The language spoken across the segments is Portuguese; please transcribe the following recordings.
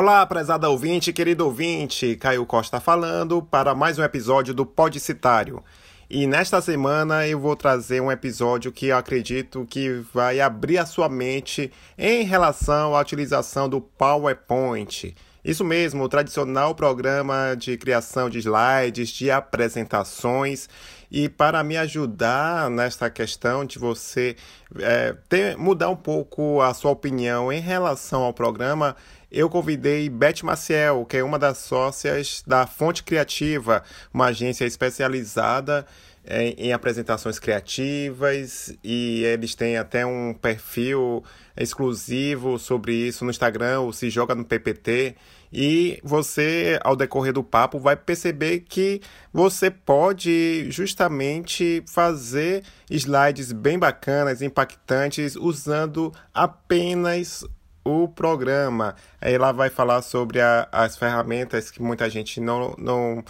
Olá, prezada ouvinte, querido ouvinte, Caio Costa falando para mais um episódio do Podcitário. E nesta semana eu vou trazer um episódio que acredito que vai abrir a sua mente em relação à utilização do PowerPoint. Isso mesmo, o tradicional programa de criação de slides, de apresentações. E para me ajudar nesta questão de você é, ter, mudar um pouco a sua opinião em relação ao programa, eu convidei Beth Maciel, que é uma das sócias da Fonte Criativa, uma agência especializada em, em, apresentações criativas e eles têm até um perfil exclusivo sobre isso no Instagram, o Se Joga no PPT. E você, ao decorrer do papo, vai perceber que você pode justamente fazer slides bem bacanas, impactantes, usando apenas o programa. Ela vai falar sobre a, as ferramentas que muita gente não, não,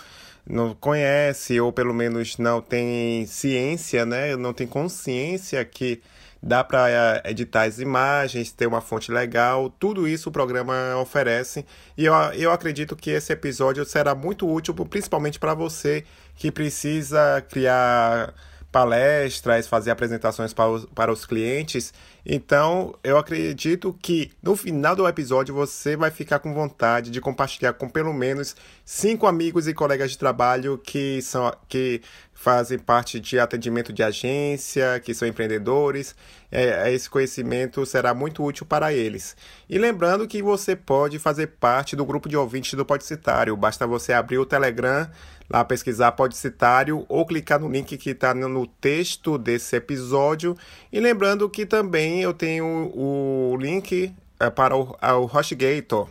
não conhece, ou pelo menos não tem ciência, né? não tem consciência que dá para eh, editar as imagens, ter uma fonte legal, tudo isso o programa oferece. E eu, eu acredito que esse episódio será muito útil, principalmente para você que precisa criar palestras, fazer apresentações para os, para os clientes. Então, eu acredito que no final do episódio você vai ficar com vontade de compartilhar com pelo menos cinco amigos e colegas de trabalho que são que fazem parte de atendimento de agência, que são empreendedores. É, esse conhecimento será muito útil para eles. E lembrando que você pode fazer parte do grupo de ouvintes do Podcitário. Basta você abrir o Telegram lá pesquisar Podcitário ou clicar no link que está no texto desse episódio. E lembrando que também eu tenho o link é, para o, o HostGator,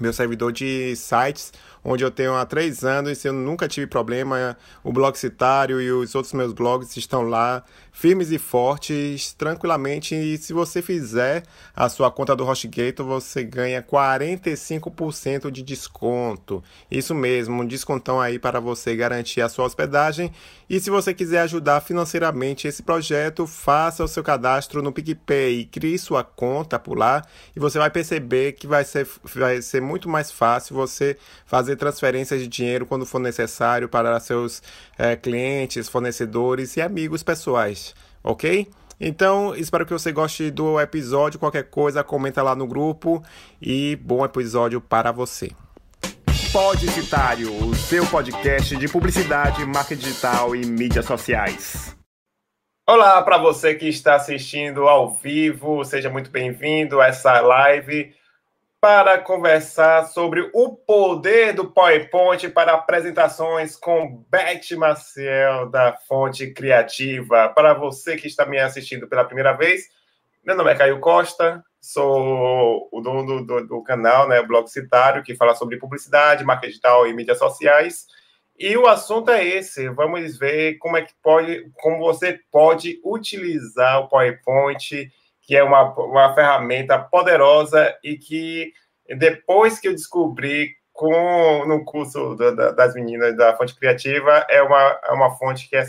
meu servidor de sites onde eu tenho há três anos e eu nunca tive problema. O blog Citário e os outros meus blogs estão lá, firmes e fortes, tranquilamente. E se você fizer a sua conta do HostGator, você ganha 45% de desconto. Isso mesmo, um descontão aí para você garantir a sua hospedagem. E se você quiser ajudar financeiramente esse projeto, faça o seu cadastro no PicPay, crie sua conta por lá e você vai perceber que vai ser, vai ser muito mais fácil você fazer fazer transferências de dinheiro quando for necessário para seus é, clientes, fornecedores e amigos pessoais, ok? Então, espero que você goste do episódio. Qualquer coisa, comenta lá no grupo e bom episódio para você. Podicitário, o seu podcast de publicidade, marketing digital e mídias sociais. Olá para você que está assistindo ao vivo, seja muito bem-vindo a essa live para conversar sobre o poder do PowerPoint para apresentações com Beth Maciel, da Fonte Criativa. Para você que está me assistindo pela primeira vez, meu nome é Caio Costa, sou o dono do, do canal, né, Blog Citário, que fala sobre publicidade, marketing digital e mídias sociais. E o assunto é esse. Vamos ver como é que pode, como você pode utilizar o PowerPoint que é uma, uma ferramenta poderosa e que depois que eu descobri com, no curso da, das meninas da fonte criativa, é uma, é uma fonte que é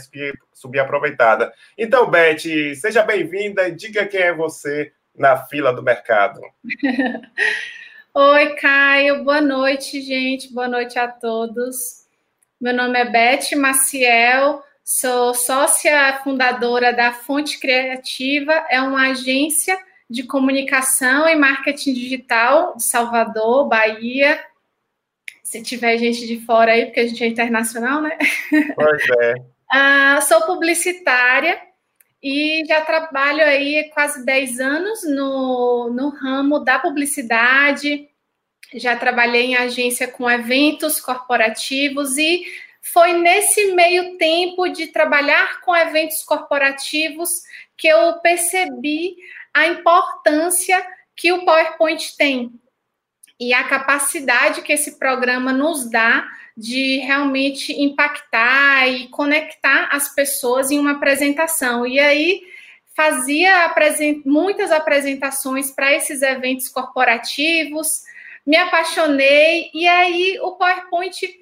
subaproveitada. Então, Beth, seja bem-vinda e diga quem é você na fila do mercado. Oi, Caio, boa noite, gente, boa noite a todos. Meu nome é Beth Maciel, Sou sócia fundadora da Fonte Criativa, é uma agência de comunicação e marketing digital de Salvador, Bahia. Se tiver gente de fora aí, porque a gente é internacional, né? Pois é. uh, sou publicitária e já trabalho aí quase 10 anos no, no ramo da publicidade. Já trabalhei em agência com eventos corporativos e foi nesse meio tempo de trabalhar com eventos corporativos que eu percebi a importância que o PowerPoint tem e a capacidade que esse programa nos dá de realmente impactar e conectar as pessoas em uma apresentação. E aí fazia muitas apresentações para esses eventos corporativos, me apaixonei e aí o PowerPoint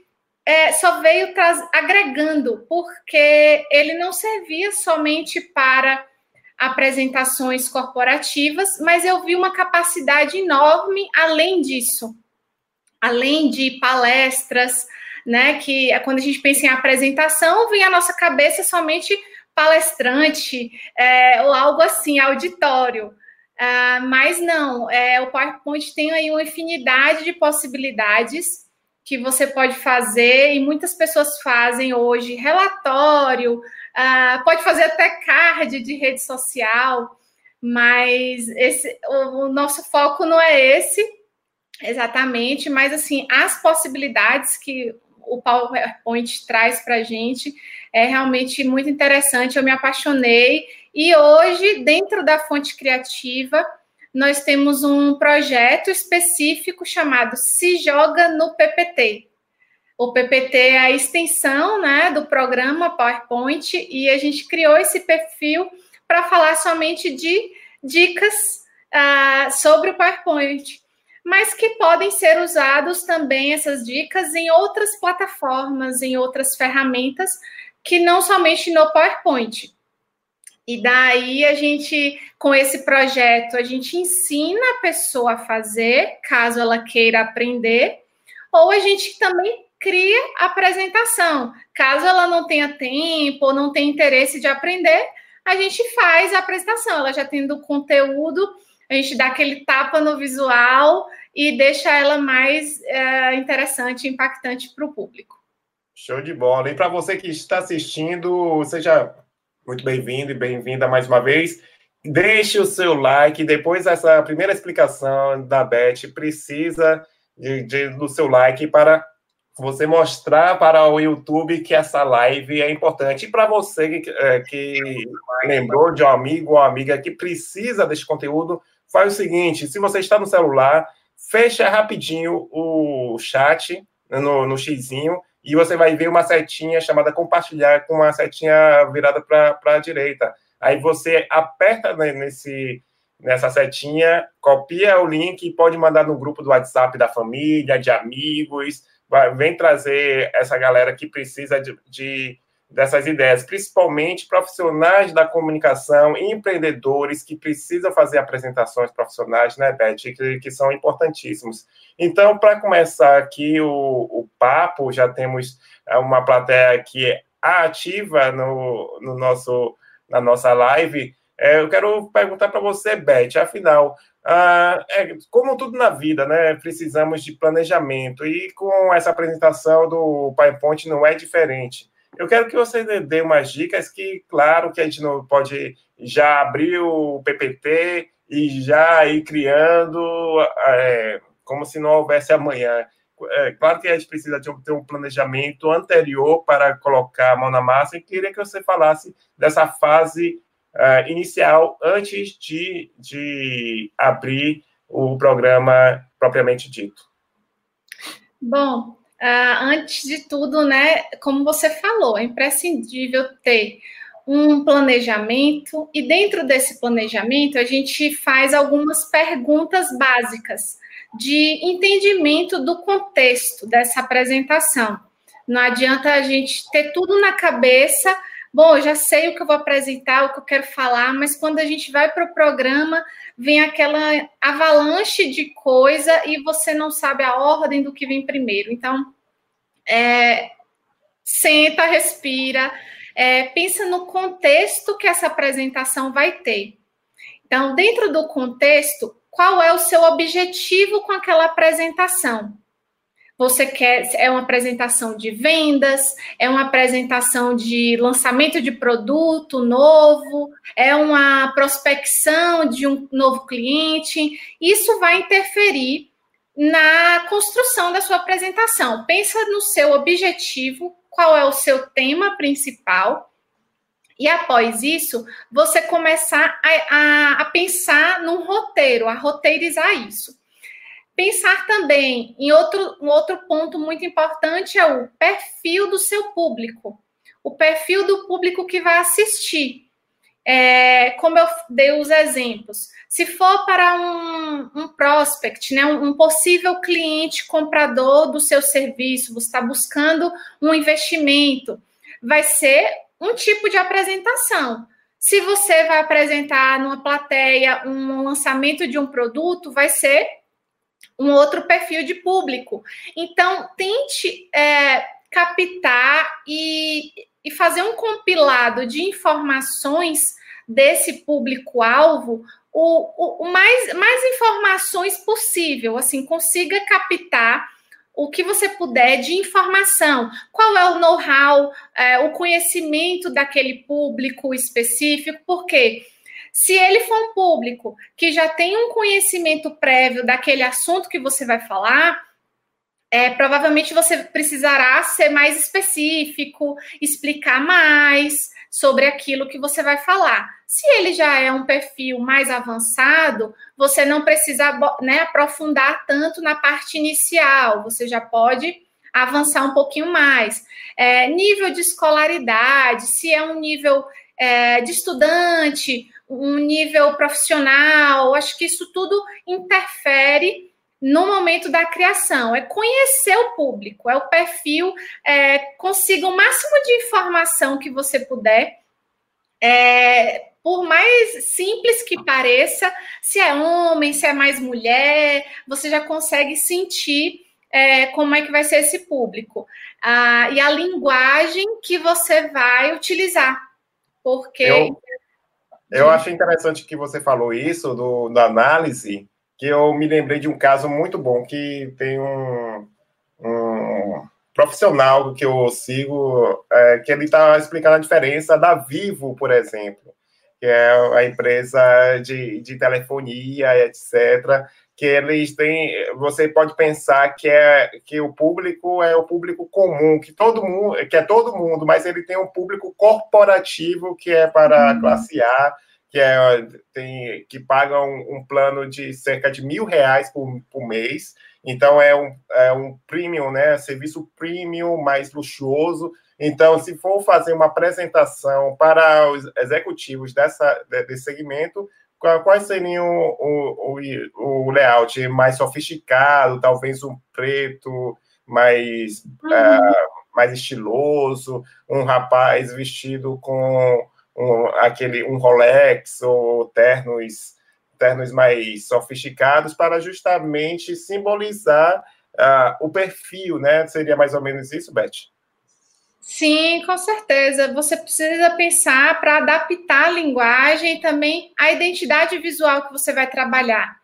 é, só veio agregando, porque ele não servia somente para apresentações corporativas, mas eu vi uma capacidade enorme além disso. além de palestras, né? Que é quando a gente pensa em apresentação, vem à nossa cabeça somente palestrante é, ou algo assim, auditório. Uh, mas não, é, o PowerPoint tem aí uma infinidade de possibilidades que você pode fazer e muitas pessoas fazem hoje relatório, uh, pode fazer até card de rede social, mas esse, o, o nosso foco não é esse exatamente, mas assim as possibilidades que o PowerPoint traz para a gente é realmente muito interessante. Eu me apaixonei e hoje, dentro da Fonte Criativa, nós temos um projeto específico chamado Se Joga no PPT. O PPT é a extensão né, do programa PowerPoint e a gente criou esse perfil para falar somente de dicas uh, sobre o PowerPoint, mas que podem ser usados também essas dicas em outras plataformas, em outras ferramentas, que não somente no PowerPoint. E daí a gente, com esse projeto, a gente ensina a pessoa a fazer, caso ela queira aprender, ou a gente também cria a apresentação. Caso ela não tenha tempo ou não tenha interesse de aprender, a gente faz a apresentação. Ela já tendo o conteúdo, a gente dá aquele tapa no visual e deixa ela mais é, interessante, impactante para o público. Show de bola. E para você que está assistindo, seja muito bem-vindo e bem-vinda mais uma vez. Deixe o seu like. Depois dessa primeira explicação da Beth, precisa de, de, do seu like para você mostrar para o YouTube que essa live é importante. E para você que, é, que lembrou de um amigo ou amiga que precisa desse conteúdo, faz o seguinte: se você está no celular, fecha rapidinho o chat no, no xizinho e você vai ver uma setinha chamada compartilhar com uma setinha virada para a direita. Aí você aperta nesse, nessa setinha, copia o link e pode mandar no grupo do WhatsApp da família, de amigos, vai, vem trazer essa galera que precisa de, de dessas ideias, principalmente profissionais da comunicação, empreendedores que precisam fazer apresentações profissionais, né, Beth, que, que são importantíssimos. Então, para começar aqui o, o papo, já temos é, uma plateia que é ativa no, no nosso, na nossa live. É, eu quero perguntar para você, Beth, afinal, ah, é, como tudo na vida, né? Precisamos de planejamento e com essa apresentação do PowerPoint não é diferente. Eu quero que você dê umas dicas que, claro, que a gente não pode já abrir o PPT e já ir criando é, como se não houvesse amanhã. É, claro que a gente precisa ter um planejamento anterior para colocar a mão na massa e queria que você falasse dessa fase uh, inicial antes de, de abrir o programa propriamente dito. Bom, Uh, antes de tudo, né, como você falou, é imprescindível ter um planejamento e dentro desse planejamento a gente faz algumas perguntas básicas de entendimento do contexto dessa apresentação. Não adianta a gente ter tudo na cabeça, bom, eu já sei o que eu vou apresentar, o que eu quero falar, mas quando a gente vai para o programa, vem aquela avalanche de coisa e você não sabe a ordem do que vem primeiro. Então, é, senta, respira, é, pensa no contexto que essa apresentação vai ter. Então, dentro do contexto, qual é o seu objetivo com aquela apresentação? Você quer é uma apresentação de vendas, é uma apresentação de lançamento de produto novo, é uma prospecção de um novo cliente. Isso vai interferir na construção da sua apresentação. Pensa no seu objetivo, qual é o seu tema principal, e após isso, você começar a, a, a pensar num roteiro, a roteirizar isso. Pensar também em outro, um outro ponto muito importante é o perfil do seu público, o perfil do público que vai assistir. É, como eu dei os exemplos, se for para um, um prospect, né, um, um, possível cliente comprador do seu serviço, você está buscando um investimento, vai ser um tipo de apresentação. Se você vai apresentar numa plateia um lançamento de um produto, vai ser um outro perfil de público. Então, tente é, captar e, e fazer um compilado de informações desse público-alvo o, o, mais, mais informações possível, assim, consiga captar o que você puder de informação. Qual é o know-how, é, o conhecimento daquele público específico, porque se ele for um público que já tem um conhecimento prévio daquele assunto que você vai falar, é, provavelmente você precisará ser mais específico, explicar mais sobre aquilo que você vai falar. Se ele já é um perfil mais avançado, você não precisa né, aprofundar tanto na parte inicial, você já pode avançar um pouquinho mais. É, nível de escolaridade, se é um nível é, de estudante, um nível profissional, acho que isso tudo interfere no momento da criação, é conhecer o público, é o perfil, é, consiga o máximo de informação que você puder. É, por mais simples que pareça, se é homem, se é mais mulher, você já consegue sentir é, como é que vai ser esse público. Ah, e a linguagem que você vai utilizar. Porque. Eu, eu acho interessante que você falou isso do, da análise, que eu me lembrei de um caso muito bom que tem um, um profissional que eu sigo, é, que ele está explicando a diferença da Vivo, por exemplo, que é a empresa de, de telefonia, etc., que eles têm, você pode pensar que é que o público é o público comum, que todo mundo, que é todo mundo, mas ele tem um público corporativo que é para uhum. classe A, que, é, tem, que paga um, um, plano de cerca de mil reais por, por mês. Então, é um, é um premium, né? Serviço premium mais luxuoso. Então, se for fazer uma apresentação para os executivos dessa, desse segmento, quais seriam o, o, o layout mais sofisticado, talvez um preto mais, uhum. uh, mais estiloso, um rapaz vestido com um, aquele, um Rolex ou ternos, ternos mais sofisticados para justamente simbolizar uh, o perfil, né? Seria mais ou menos isso, Beth? Sim, com certeza. Você precisa pensar para adaptar a linguagem e também a identidade visual que você vai trabalhar.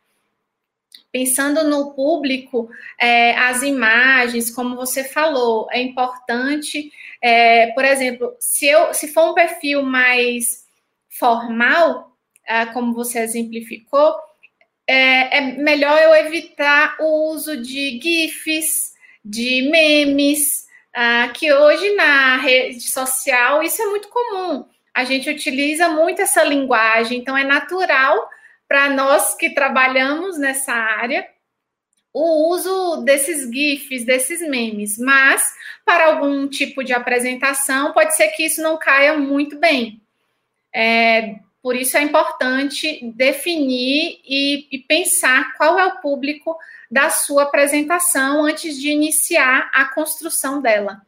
Pensando no público, é, as imagens, como você falou, é importante é, por exemplo, se, eu, se for um perfil mais formal, ah, como você exemplificou, é, é, melhor eu evitar o uso de GIFs, de memes, ah, que hoje na rede social isso é muito comum. A gente utiliza muito essa linguagem, então é natural para nós que trabalhamos nessa área o uso desses GIFs, desses memes, mas para algum tipo de apresentação pode ser que isso não caia muito bem. É, por isso é importante definir e, e pensar qual é o público da sua apresentação antes de iniciar a construção dela.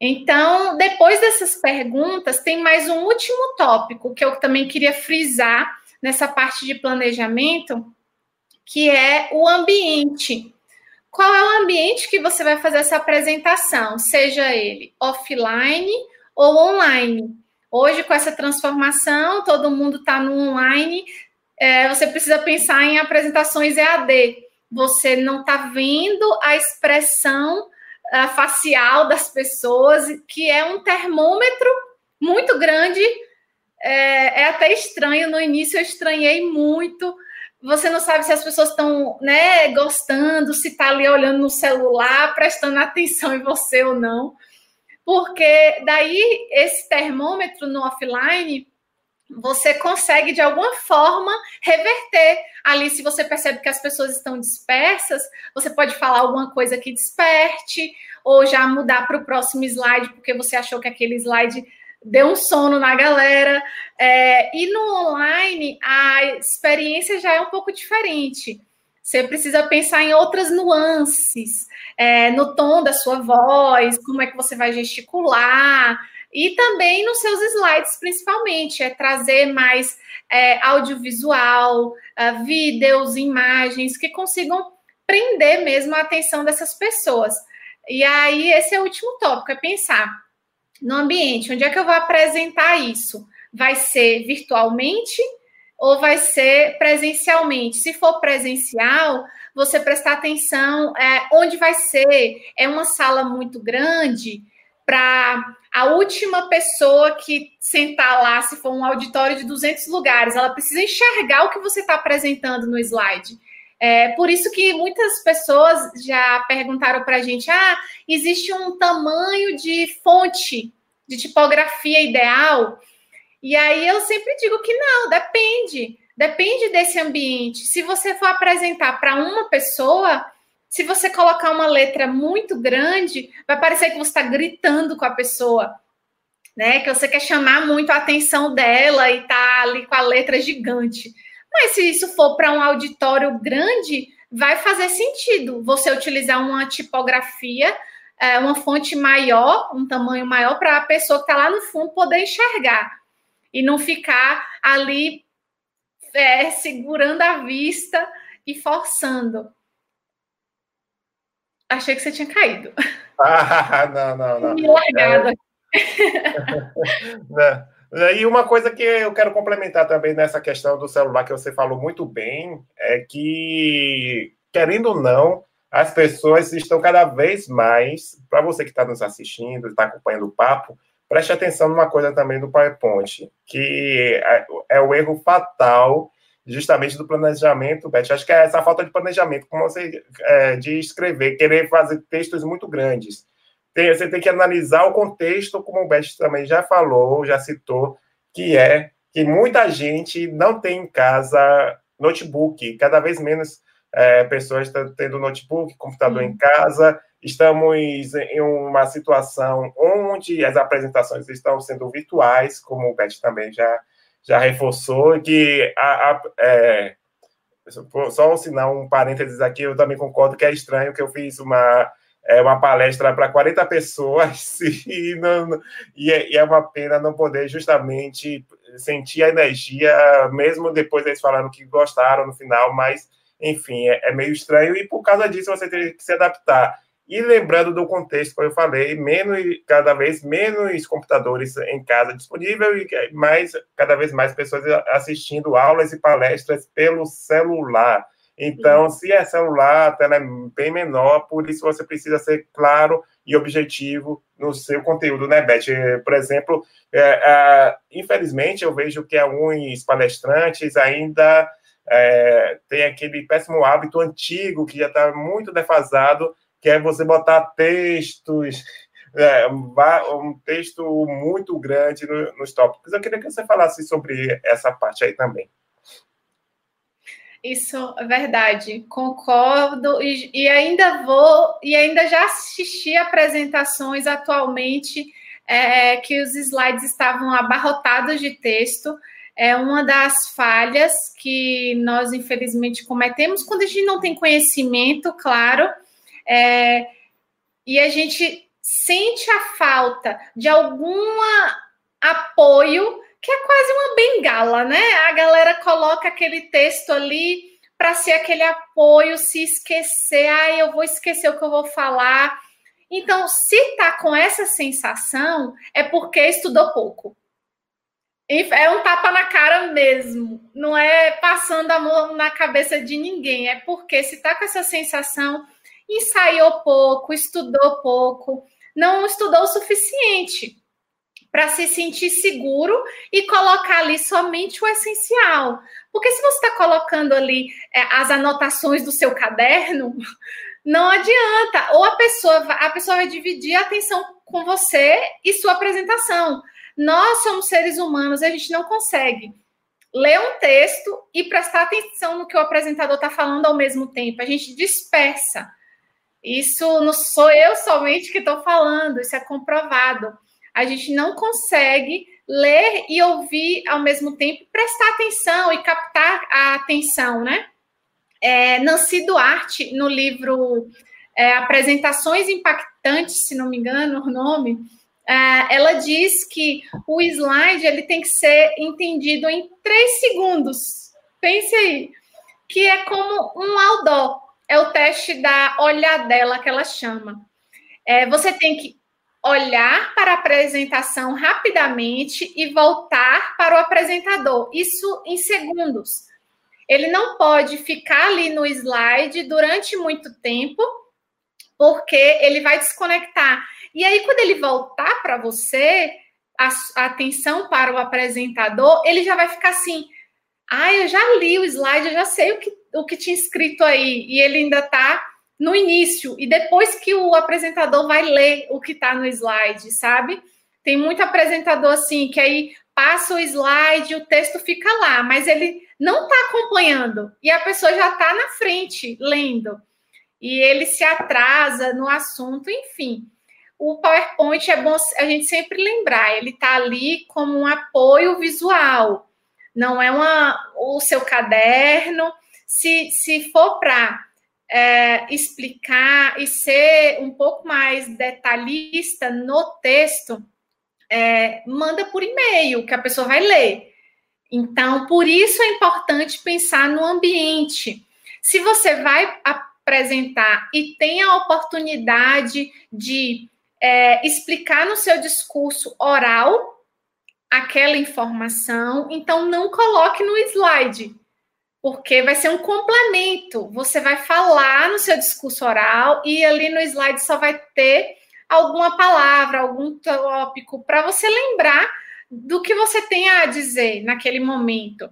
Então, depois dessas perguntas, tem mais um último tópico que eu também queria frisar nessa parte de planejamento, que é o ambiente. Qual é o ambiente que você vai fazer essa apresentação, seja ele offline ou online? Hoje, com essa transformação, todo mundo está no online, é, você precisa pensar em apresentações EAD. Você não está vendo a expressão uh, facial das pessoas, que é um termômetro muito grande. É, é até estranho, no início eu estranhei muito você não sabe se as pessoas estão né, gostando, se está ali olhando no celular, prestando atenção em você ou não. Porque daí esse termômetro no offline você consegue de alguma forma reverter ali se você percebe que as pessoas estão dispersas, você pode falar alguma coisa que desperte ou já mudar para o próximo slide porque você achou que aquele slide deu um sono na galera. É, e no online, a experiência já é um pouco diferente. Você precisa pensar em outras nuances, é, no tom da sua voz, como é que você vai gesticular, e também nos seus slides, principalmente, é trazer mais é, audiovisual, uh, vídeos, imagens que consigam prender mesmo a atenção dessas pessoas. E aí, esse é o último tópico, é pensar no ambiente, onde é que eu vou apresentar isso? Vai ser virtualmente ou vai ser presencialmente? Se for presencial, você prestar atenção é, onde vai ser. É uma sala muito grande para a última pessoa que sentar lá, se for um auditório de 200 lugares, ela precisa enxergar o que você está apresentando no slide. É por isso que muitas pessoas já perguntaram para a gente: ah, existe um tamanho de fonte, de tipografia ideal? E aí eu sempre digo que não, depende. Depende desse ambiente. Se você for apresentar para uma pessoa, se você colocar uma letra muito grande, vai parecer que você está gritando com a pessoa, né? Que você quer chamar muito a atenção dela e tá ali com a letra gigante. Mas se isso for para um auditório grande, vai fazer sentido você utilizar uma tipografia, é, uma fonte maior, um tamanho maior, para a pessoa que está lá no fundo poder enxergar e não ficar ali é, segurando a vista e forçando. Achei que você tinha caído. Ah, não, não, não. Me largada. É... E uma coisa que eu quero complementar também nessa questão do celular que você falou muito bem é que, querendo ou não, as pessoas estão cada vez mais, para você que está nos assistindo, está acompanhando o papo, preste atenção numa coisa também do PowerPoint, que é, é o erro fatal justamente do planejamento, Beth. Acho que é essa falta de planejamento, como você é, de escrever, querer fazer textos muito grandes tem, você tem que analisar o contexto, como o Beth também já falou, já citou, que é que muita gente não tem em casa notebook, cada vez menos é, pessoas estão tendo notebook, computador em casa. Estamos em uma situação onde as apresentações estão sendo virtuais, como o Beth também já, já reforçou, que a, a é, só assinar um parênteses aqui, eu também concordo que é estranho que eu fiz uma é uma palestra para 40 pessoas e, não, e, é, e, é, uma pena não poder justamente sentir a energia, mesmo depois eles falando que gostaram no final, mas enfim, é, é meio estranho e por causa disso você tem que se adaptar. E lembrando do contexto, como eu falei, menos, cada vez menos computadores em casa disponível e mais, cada vez mais pessoas assistindo aulas e palestras pelo celular. Então, se é celular, a tela é bem menor, por isso você precisa ser claro e objetivo no seu conteúdo, né, Beth? Por exemplo, é, é, infelizmente, eu vejo que alguns palestrantes ainda é, têm aquele péssimo hábito antigo, que já está muito defasado, que é você botar textos é, um texto muito grande nos tópicos. Eu queria que você falasse sobre essa parte aí também. Isso é verdade, concordo e, e, ainda vou e ainda já assisti apresentações atualmente é, que os slides estavam abarrotados de texto. É uma das falhas que nós infelizmente cometemos quando a gente não tem conhecimento, claro, é, e a gente sente a falta de algum apoio que é quase uma bengala, né? A galera coloca aquele texto ali para ser aquele apoio, se esquecer, ah, eu vou esquecer o que eu vou falar. Então, se tá com essa sensação, é porque estudou pouco. É um tapa na cara mesmo, não é passando a mão na cabeça de ninguém, é porque se tá com essa sensação, ensaiou pouco, estudou pouco, não estudou o suficiente para se sentir seguro e colocar ali somente o essencial. Porque se você está colocando ali é, as anotações do seu caderno, não adianta. Ou a pessoa, a pessoa vai dividir a atenção com você e sua apresentação. Nós somos seres humanos, a gente não consegue ler um texto e prestar atenção no que o apresentador está falando ao mesmo tempo. A gente dispersa. Isso não sou eu somente que estou falando, isso é comprovado a gente não consegue ler e ouvir ao mesmo tempo, prestar atenção e captar a atenção, né? É, Nancy Duarte, no livro é, Apresentações Impactantes, se não me engano o nome, é, ela diz que o slide ele tem que ser entendido em três segundos. Pense aí, que é como um outdoor. É o teste da olhadela que ela chama. É, você tem que olhar para a apresentação rapidamente e voltar para o apresentador. Isso em segundos. Ele não pode ficar ali no slide durante muito tempo, porque ele vai desconectar. E aí, quando ele voltar para você, a, a, atenção para o apresentador, ele já vai ficar assim: ah, eu já li o slide, eu já sei o que, o que tinha escrito aí. E ele ainda está no início e depois que o apresentador vai ler o que está no slide, sabe? Tem muito apresentador assim que aí passa o slide, o texto fica lá, mas ele não está acompanhando e a pessoa já está na frente lendo e ele se atrasa no assunto, enfim. O PowerPoint é bom a gente sempre lembrar, ele está ali como um apoio visual, não é uma, o seu caderno. Se, se for para é, explicar e ser um pouco mais detalhista no texto, é, manda por e-mail, que a pessoa vai ler. Então, por isso é importante pensar no ambiente. Se você vai apresentar e tem a oportunidade de é, explicar no seu discurso oral aquela informação, então não coloque no slide porque vai ser um complemento. Você vai falar no seu discurso oral e ali no slide só vai ter alguma palavra, algum tópico para você lembrar do que você tem a dizer naquele momento.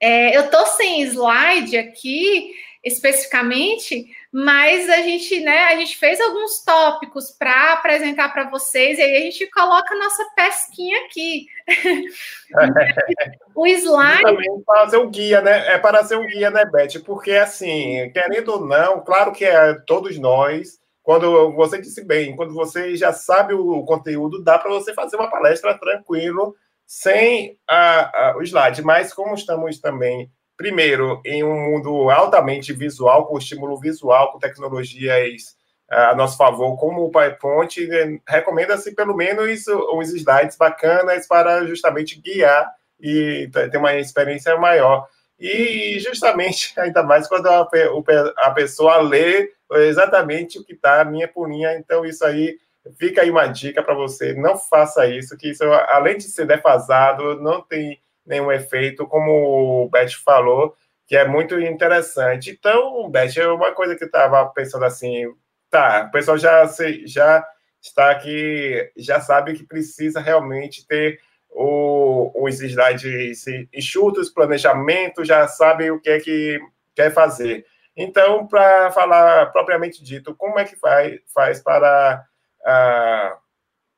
É, eu estou sem slide aqui especificamente, mas a gente, né, a gente fez alguns tópicos para apresentar para vocês e aí a gente coloca a nossa pesquinha aqui. o slide também para ser um guia, né? É para ser um guia, né, Beth? Porque assim, querendo ou não, claro que é todos nós, quando você disse bem, quando você já sabe o conteúdo, dá para você fazer uma palestra tranquilo, sem a, a, o slide. Mas como estamos também primeiro, em um mundo altamente visual, com estímulo visual, com tecnologias a nosso favor, como o PowerPoint, né, recomenda-se pelo menos uns slides bacanas para justamente guiar e ter uma experiência maior. E justamente, ainda mais quando a, pessoa lê exatamente o que está linha por linha, então isso aí fica aí uma dica para você, não faça isso, que isso, além de ser defasado, não tem nenhum efeito, como o Beth falou, que é muito interessante. Então, Beth, é uma coisa que eu estava pensando assim, tá, o pessoal já, já está aqui, já sabe que precisa realmente ter o, os slides enxutos, planejamento, já sabe o que é que quer fazer. Então, para falar propriamente dito, como é que faz, faz para uh,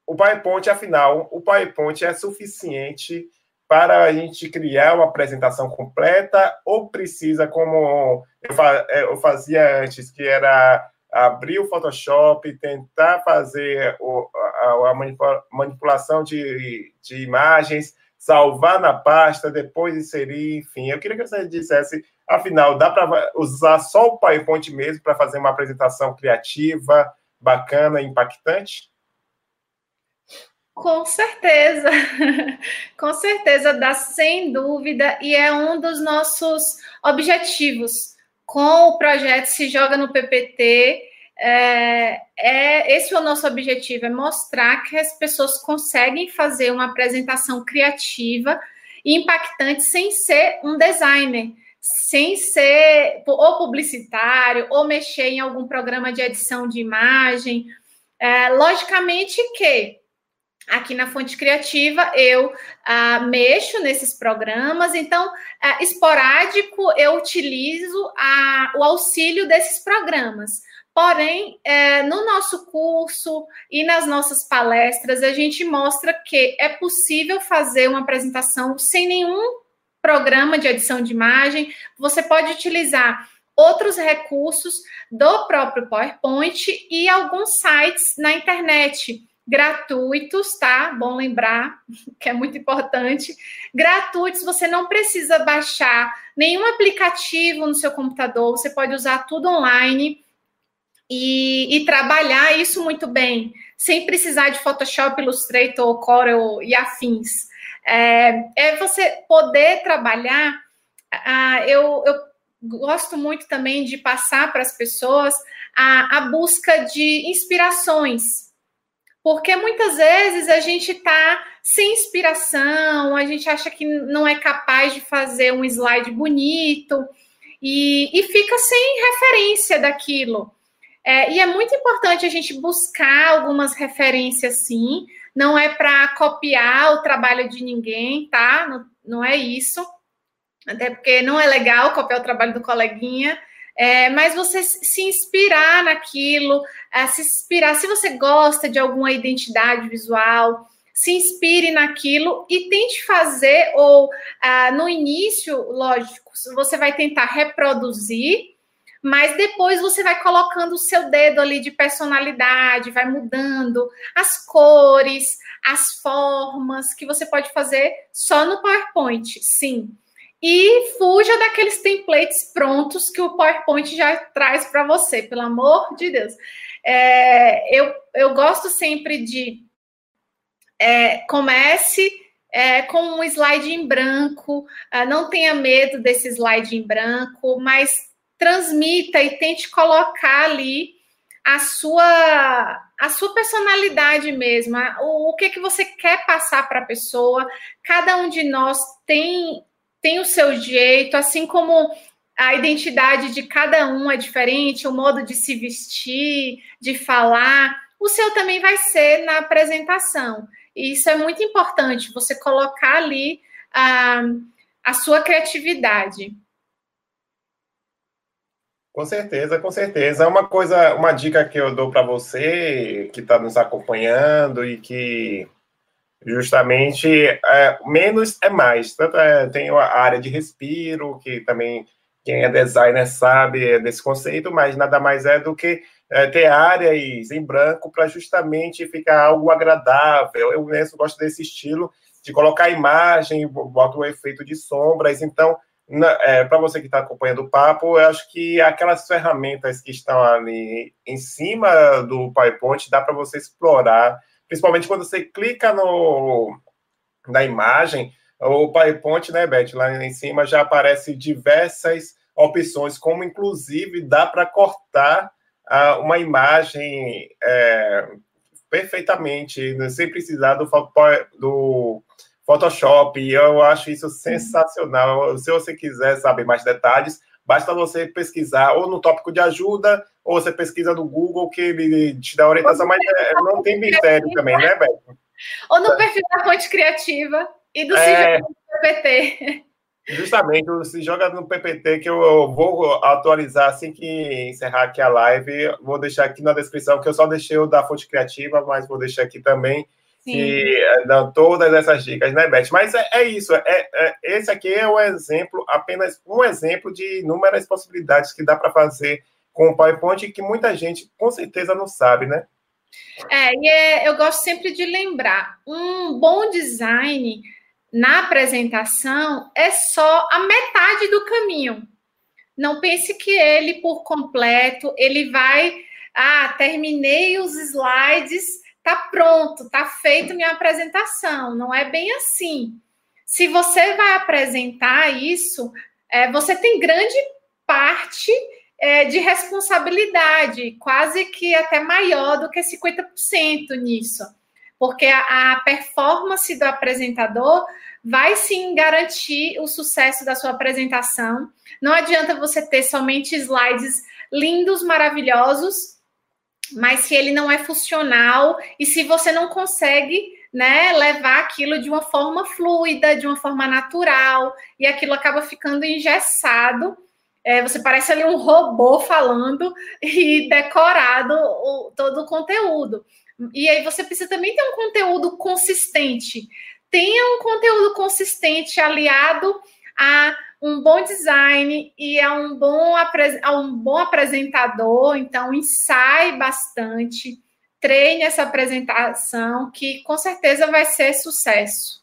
o PowerPoint, afinal, o PowerPoint é suficiente para a gente criar uma apresentação completa ou precisa, como eu, fazia antes, que era Com certeza, com certeza, dá sem dúvida, e é um dos nossos objetivos com o projeto Se Joga no PPT. É, é, esse é o nosso objetivo, é mostrar que as pessoas conseguem fazer uma apresentação criativa e impactante sem ser um designer, sem ser ou publicitário, ou mexer em algum programa de edição de imagem. É, logicamente que Aqui na Fonte Criativa eu ah, mexo nesses programas, então, ah, esporádico, eu utilizo a, o auxílio desses programas. Porém, é, no nosso curso e nas nossas palestras, a gente mostra que é possível fazer uma apresentação sem nenhum programa de edição de imagem. Você pode utilizar outros recursos do próprio PowerPoint e alguns sites na internet gratuitos, tá? Bom lembrar que é muito importante. Gratuitos, você não precisa baixar nenhum aplicativo no seu computador, você pode usar tudo online e, e trabalhar isso muito bem, sem precisar de Photoshop, Illustrator, Corel e afins. É, é você poder trabalhar. Ah, eu, eu gosto muito também de passar para as pessoas a, a busca de inspirações. Porque muitas vezes a gente está sem inspiração, a gente acha que não é capaz de fazer um slide bonito e, e fica sem referência daquilo. É, e é muito importante a gente buscar algumas referências, sim. Não é para copiar o trabalho de ninguém, tá? Não, não é isso até porque não é legal copiar o trabalho do coleguinha, é, mas você se inspirar naquilo, é, se inspirar, se você gosta de alguma identidade visual, se inspire naquilo e tente fazer, ou ah, no início, lógico, você vai tentar reproduzir, mas depois você vai colocando o seu dedo ali de personalidade, vai mudando as cores, as formas que você pode fazer só no PowerPoint, sim e fuja daqueles templates prontos que o PowerPoint já traz para você, pelo amor de Deus. É, eu, eu gosto sempre de é, comece é, com um slide em branco, é, não tenha medo desse slide em branco, mas transmita e tente colocar ali a sua a sua personalidade mesmo, o, o que que você quer passar para a pessoa. Cada um de nós tem tem o seu jeito, assim como a identidade de cada um é diferente, o modo de se vestir, de falar, o seu também vai ser na apresentação. E isso é muito importante, você colocar ali a, a sua criatividade. Com certeza, com certeza. É uma coisa, uma dica que eu dou para você que está nos acompanhando e que justamente é, menos é mais. Tanto é, tem a área de respiro, que também quem é designer sabe desse conceito, mas nada mais é do que é, ter áreas em branco para justamente ficar algo agradável. Eu mesmo gosto desse estilo de colocar imagem, bota o efeito de sombras. Então, é, para você que está acompanhando o papo, eu acho que aquelas ferramentas que estão ali em cima do PowerPoint dá para você explorar principalmente quando você clica no, na imagem, o PowerPoint, né, Beth, lá em cima já aparece diversas opções, como inclusive dá para cortar uh, uma imagem é, perfeitamente, né, sem precisar do, do Photoshop. Eu acho isso sensacional. Se você quiser saber mais detalhes, basta você pesquisar ou no tópico de ajuda ou você pesquisa no Google que ele te dá orientação, mas é, não tem mistério também, né, Beto? Ou no perfil da fonte criativa e do é... PPT. Justamente, se joga no PPT que eu vou atualizar assim que encerrar aqui a live. Vou deixar aqui na descrição, que eu só deixei o da fonte criativa, mas vou deixar aqui também que eh, dão todas essas dicas, né, Beth? Mas é, é isso, é, é, esse aqui é um exemplo, apenas um exemplo de inúmeras possibilidades que dá para fazer com o PowerPoint que muita gente com certeza não sabe, né? É, e é, eu gosto sempre de lembrar, um bom design na apresentação é só a metade do caminho. Não pense que ele, por completo, ele vai, ah, terminei os slides, tá pronto, tá feito minha apresentação. Não é bem assim. Se você vai apresentar isso, é, você tem grande parte é, de responsabilidade, quase que até maior do que 50% nisso, porque a, a performance do apresentador vai sim garantir o sucesso da sua apresentação. Não adianta você ter somente slides lindos, maravilhosos, mas se ele não é funcional e se você não consegue né, levar aquilo de uma forma fluida, de uma forma natural, e aquilo acaba ficando engessado é, você parece ali um robô falando e decorado o, todo o conteúdo. E aí você precisa também ter um conteúdo consistente. Tenha um conteúdo consistente aliado a um bom design e a um bom, a um bom apresentador. Então, ensaie bastante, treine essa apresentação, que com certeza vai ser sucesso.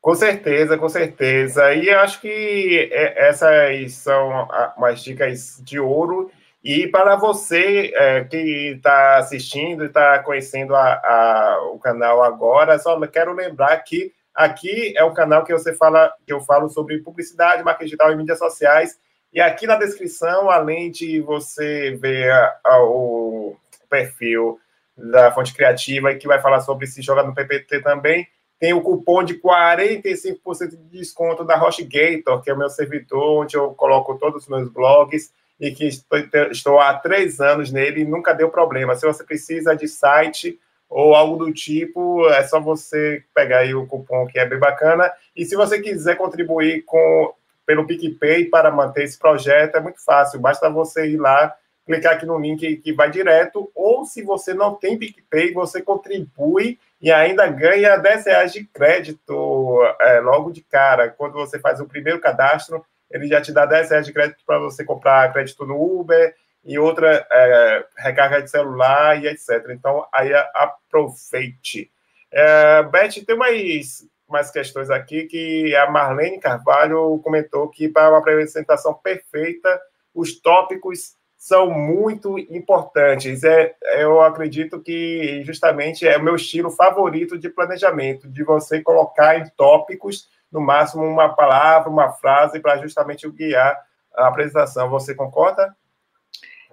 Com certeza, com certeza. E acho que é, essas são umas dicas de ouro. E para você é, que está assistindo e está conhecendo a, a, o canal agora, só quero lembrar que Aqui é o canal que você fala, que eu falo sobre publicidade, marketing digital e mídias sociais. E aqui na descrição, além de você ver a, a, o perfil da fonte criativa, que vai falar sobre se joga no PPT também, tem o cupom de 45% de desconto da HostGator, que é o meu servidor, onde eu coloco todos os meus blogs e que estou, estou há três anos nele e nunca deu problema. Se você precisa de site ou algo do tipo, é só você pegar aí o cupom que é bem bacana. E se você quiser contribuir com pelo PicPay para manter esse projeto, é muito fácil. Basta você ir lá clicar aqui no link que vai direto, ou se você não tem PicPay, você contribui e ainda ganha 10 reais de crédito é, logo de cara. Quando você faz o primeiro cadastro, ele já te dá 10 reais de crédito para você comprar crédito no Uber e outra é, recarga de celular e etc. Então, aí aproveite. É, Beth, tem mais, mais questões aqui que a Marlene Carvalho comentou que para uma apresentação perfeita, os tópicos são muito importantes. É, eu acredito que justamente é o meu estilo favorito de planejamento, de você colocar em tópicos, no máximo uma palavra, uma frase, para justamente guiar a apresentação. Você concorda?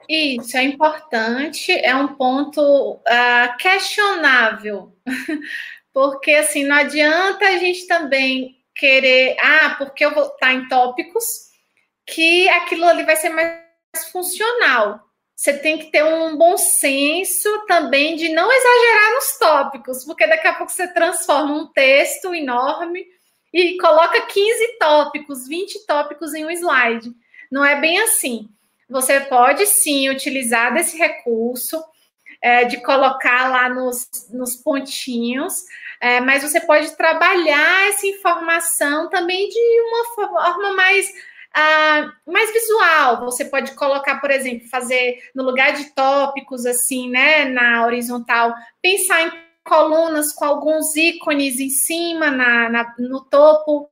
Isso é importante, é um ponto uh, questionável, porque assim não adianta a gente também querer, ah, porque eu vou estar em tópicos, que aquilo ali vai ser mais funcional. Você tem que ter um bom senso também de não exagerar nos tópicos, porque daqui a pouco você transforma um texto enorme e coloca 15 tópicos, 20 tópicos em um slide. Não é bem assim. Você pode sim utilizar desse recurso, é, de colocar lá nos, nos pontinhos, é, mas você pode trabalhar essa informação também de uma forma mais ah, mais visual. Você pode colocar, por exemplo, fazer no lugar de tópicos, assim, né, na horizontal, pensar em colunas com alguns ícones em cima, na, na no topo.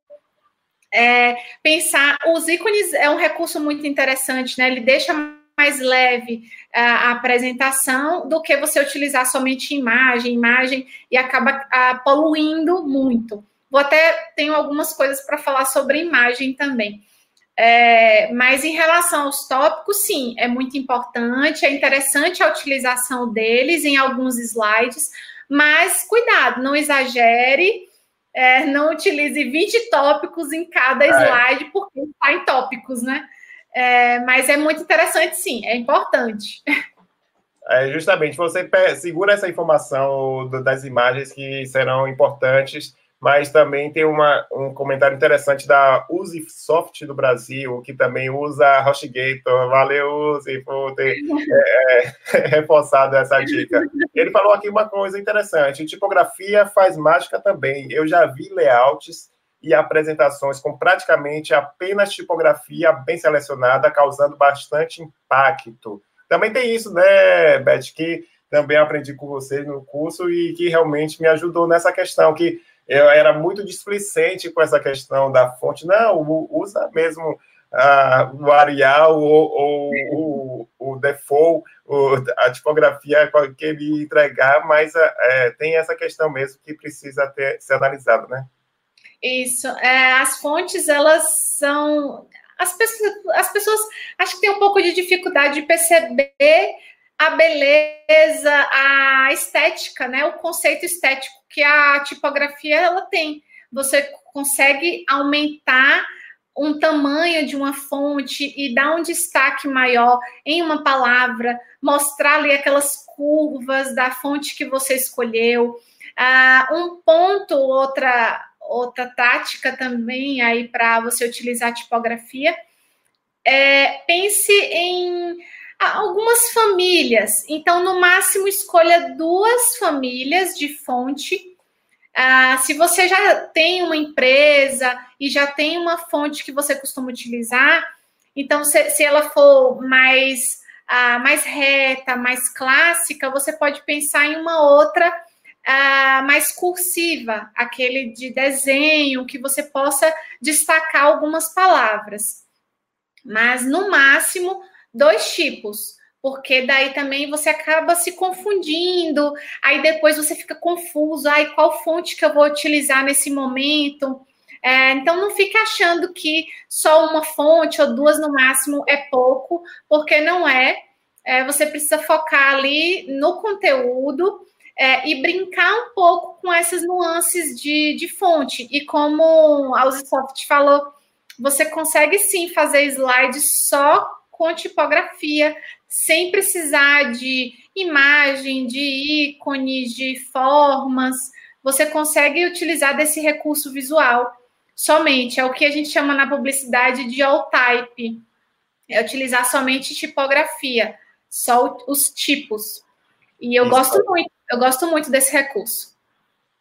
É, pensar, os ícones é um recurso muito interessante, né? Ele deixa mais leve a apresentação do que você utilizar somente imagem, imagem e acaba ah, poluindo muito. Vou até tenho algumas coisas para falar sobre imagem também. É, mas em relação aos tópicos, sim, é muito importante, é interessante a utilização deles em alguns slides, mas cuidado, não exagere, é, não utilize 20 tópicos em cada é. slide, porque está em tópicos, né? É, mas é muito interessante, sim, é importante. É, justamente, você segura essa informação das imagens que serão importantes mas também tem uma, um comentário interessante da Uzisoft do Brasil, que também usa HostGator. Valeu, Uzi, por ter é, é, reforçado essa dica. Ele falou aqui uma coisa interessante: tipografia faz mágica também. Eu já vi layouts e apresentações com praticamente apenas tipografia bem selecionada, causando bastante impacto. Também tem isso, né, Beth, que também aprendi com você no curso e que realmente me ajudou nessa questão, que eu era muito displicente com essa questão da fonte. Não, usa mesmo uh, o Arial ou, ou o, o default, o, a tipografia que ele entregar, mas é, tem essa questão mesmo que precisa ter, ser analisada, né? Isso. É, as fontes, elas são... As pessoas, as pessoas acho que têm um pouco de dificuldade de perceber a beleza, a estética, né? O conceito estético que a tipografia ela tem. Você consegue aumentar um tamanho de uma fonte e dar um destaque maior em uma palavra, mostrar ali aquelas curvas da fonte que você escolheu. Ah, um ponto, outra outra tática também aí para você utilizar a tipografia é pense em algumas famílias. Então, no máximo, escolha duas famílias de fonte. Ah, se você já tem uma empresa e já tem uma fonte que você costuma utilizar, então, se, se ela for mais, ah, mais reta, mais clássica, você pode pensar em uma outra ah, mais cursiva, aquele de desenho, que você possa destacar algumas palavras. Mas, no máximo, dois tipos, porque daí também você acaba se confundindo, aí depois você fica confuso, ai, qual fonte que eu vou utilizar nesse momento? É, então não fique achando que só uma fonte ou duas no máximo é pouco, porque não é. é você precisa focar ali no conteúdo é, e brincar um pouco com essas nuances de, de fonte. E como a Uzisoft falou, você consegue sim fazer slides só com tipografia, sem precisar de imagem, de ícones, de formas. Você consegue utilizar desse recurso visual somente. É o que a gente chama na publicidade de all type. É utilizar somente tipografia, só os tipos. E eu Isso. gosto muito, eu gosto muito desse recurso.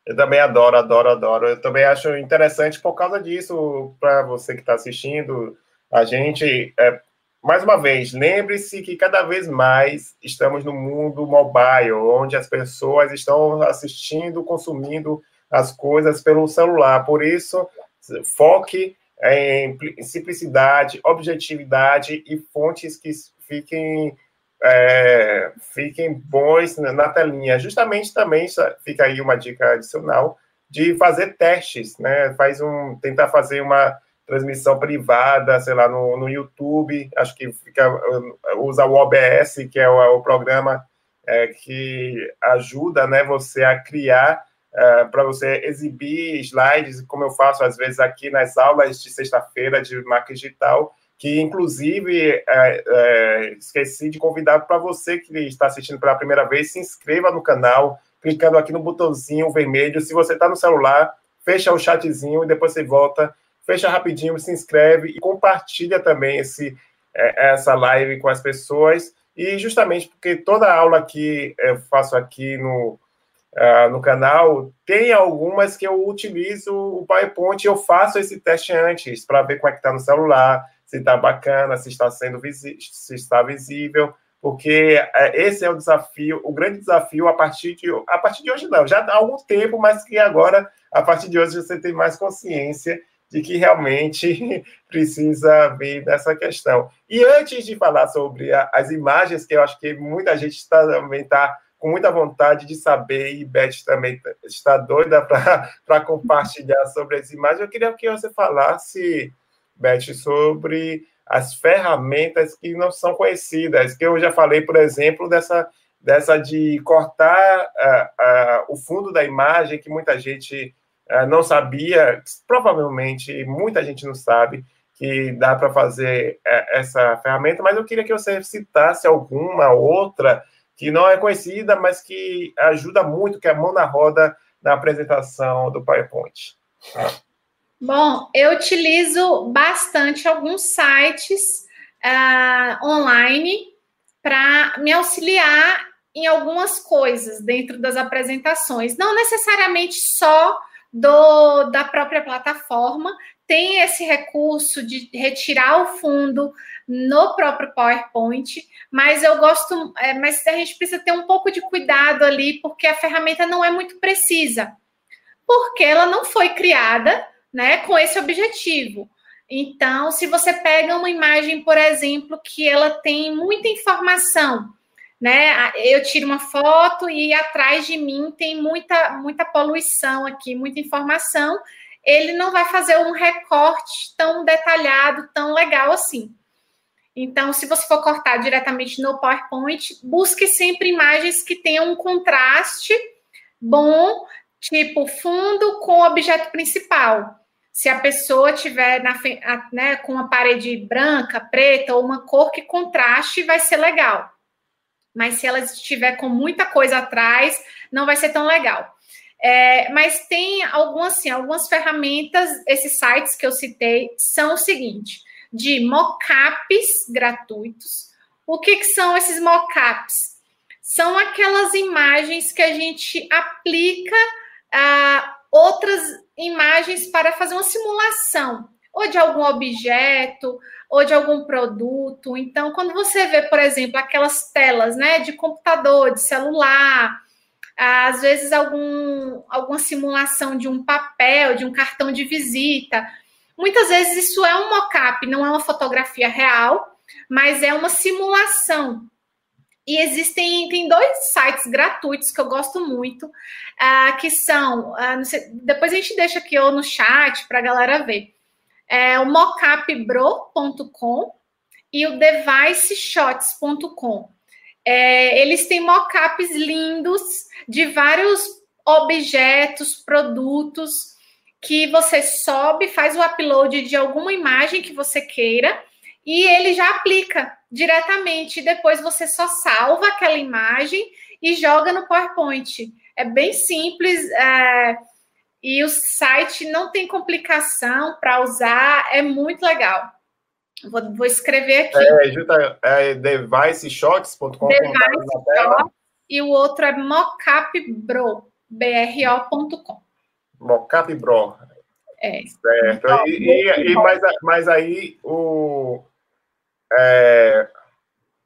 Eu também adoro, adoro, adoro. Eu também acho interessante por causa disso, para você que está assistindo, a gente é, mais uma vez, lembre-se que cada vez mais estamos no mundo mobile, onde as pessoas estão assistindo, consumindo as coisas pelo celular. Por isso, foque em simplicidade, objetividade e fontes que fiquem é, fiquem bons na telinha. Justamente também fica aí uma dica adicional de fazer testes, né? Faz um tentar fazer uma transmissão privada, sei lá, no, no YouTube, acho que fica, usa o OBS, que é o, o programa é, que ajuda né, você a criar, é, para você exibir slides, como eu faço às vezes aqui nas aulas de sexta-feira de marketing digital, que inclusive é, é esqueci de convidar para você que está assistindo pela primeira vez, se inscreva no canal, clicando aqui no botãozinho vermelho. Se você está no celular, fecha o chatzinho e depois você volta fecha rapidinho, se inscreve e compartilha também esse, é, essa live com as pessoas. E justamente porque toda aula que eu faço aqui no, uh, no canal, tem algumas que eu utilizo o PowerPoint eu faço esse teste antes para ver como é que está no celular, se está bacana, se está sendo se está visível, porque é, esse é o desafio, o grande desafio a partir de a partir de hoje não, já há algum tempo, mas que agora a partir de hoje você tem mais consciência de que realmente precisa ver dessa questão. E antes de falar sobre a, as imagens, que eu acho que muita gente está, também está com muita vontade de saber, e Beth também está doida para compartilhar sobre as imagens, eu queria que você falasse, Beth, sobre as ferramentas que não são conhecidas, que eu já falei, por exemplo, dessa, dessa de cortar uh, uh, o fundo da imagem, que muita gente não sabia, provavelmente muita gente não sabe que dá para fazer é, essa ferramenta, mas eu queria que você citasse alguma outra que não é conhecida, mas que ajuda muito, que é a mão na roda na apresentação do PowerPoint. Bom, eu utilizo bastante alguns sites uh, online para me auxiliar em algumas coisas dentro das apresentações, não necessariamente só do, da própria plataforma, tem esse recurso de retirar o fundo no próprio PowerPoint, mas eu gosto, é, mas a gente precisa ter um pouco de cuidado ali, porque a ferramenta não é muito precisa, porque ela não foi criada, né, com esse objetivo. Então, se você pega uma imagem, por exemplo, que ela tem muita informação, né? Eu tiro uma foto e atrás de mim tem muita, muita poluição aqui, muita informação. Ele não vai fazer um recorte tão detalhado, tão legal assim. Então, se você for cortar diretamente no PowerPoint, busque sempre imagens que tenham um contraste bom, tipo fundo com objeto principal. Se a pessoa tiver na, né, com uma parede branca, preta ou uma cor que contraste, vai ser legal mas se ela estiver com muita coisa atrás, não vai ser tão legal. É, mas tem algumas, assim, algumas ferramentas, esses sites que eu citei são o seguinte: de mockups gratuitos. O que, que são esses mockups? São aquelas imagens que a gente aplica a outras imagens para fazer uma simulação, ou de algum objeto, ou de algum produto. Então, quando você vê, por exemplo, aquelas telas, né, de computador, de celular, às vezes algum, alguma simulação de um papel, de um cartão de visita, muitas vezes isso é um mock-up, não é uma fotografia real, mas é uma simulação E existem tem dois sites gratuitos que eu gosto muito, uh, que são. Uh, sei, depois a gente deixa aqui ou no chat para a galera ver. É o mockupbro.com e o deviceshots.com. É, eles têm mockups lindos de vários objetos, produtos que você sobe, faz o upload de alguma imagem que você queira e ele já aplica diretamente. Depois você só salva aquela imagem e joga no PowerPoint. É bem simples é, e o site não tem complicação para usar, é muito legal. Vou, vou escrever aqui. É, é deviceshots.com. Device e o outro é mockupbro, bro.com. Mockupbro. É. Certo. E, e, e mas, mas aí o é,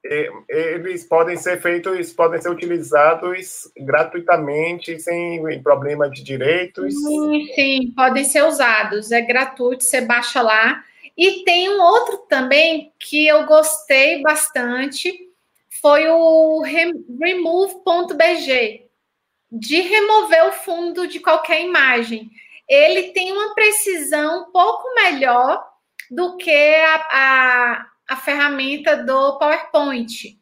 eles podem ser feitos, podem ser utilizados gratuitamente, sem problema de direitos. Sim, sim, podem ser usados, é gratuito, você baixa lá. E tem um outro também que eu gostei bastante, foi o remove.bg, de remover o fundo de qualquer imagem. Ele tem uma precisão um pouco melhor do que a, a a ferramenta do PowerPoint,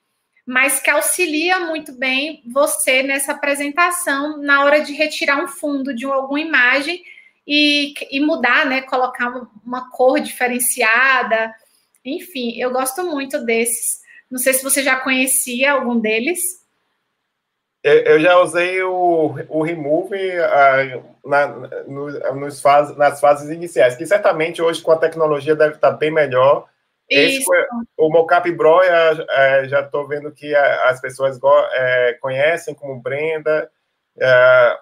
mas que auxilia muito bem você nessa apresentação na hora de retirar um fundo de alguma imagem e, e mudar, né? Colocar uma, cor diferenciada. Enfim, eu gosto muito desses. Não sei se você já conhecia algum deles. Eu já usei o, o Remove uh, na, no, nos fase, nas fases iniciais, que certamente hoje com a tecnologia deve estar bem melhor esse foi, o Mocap Bro, é, já estou vendo que as pessoas é, conhecem como Brenda. É,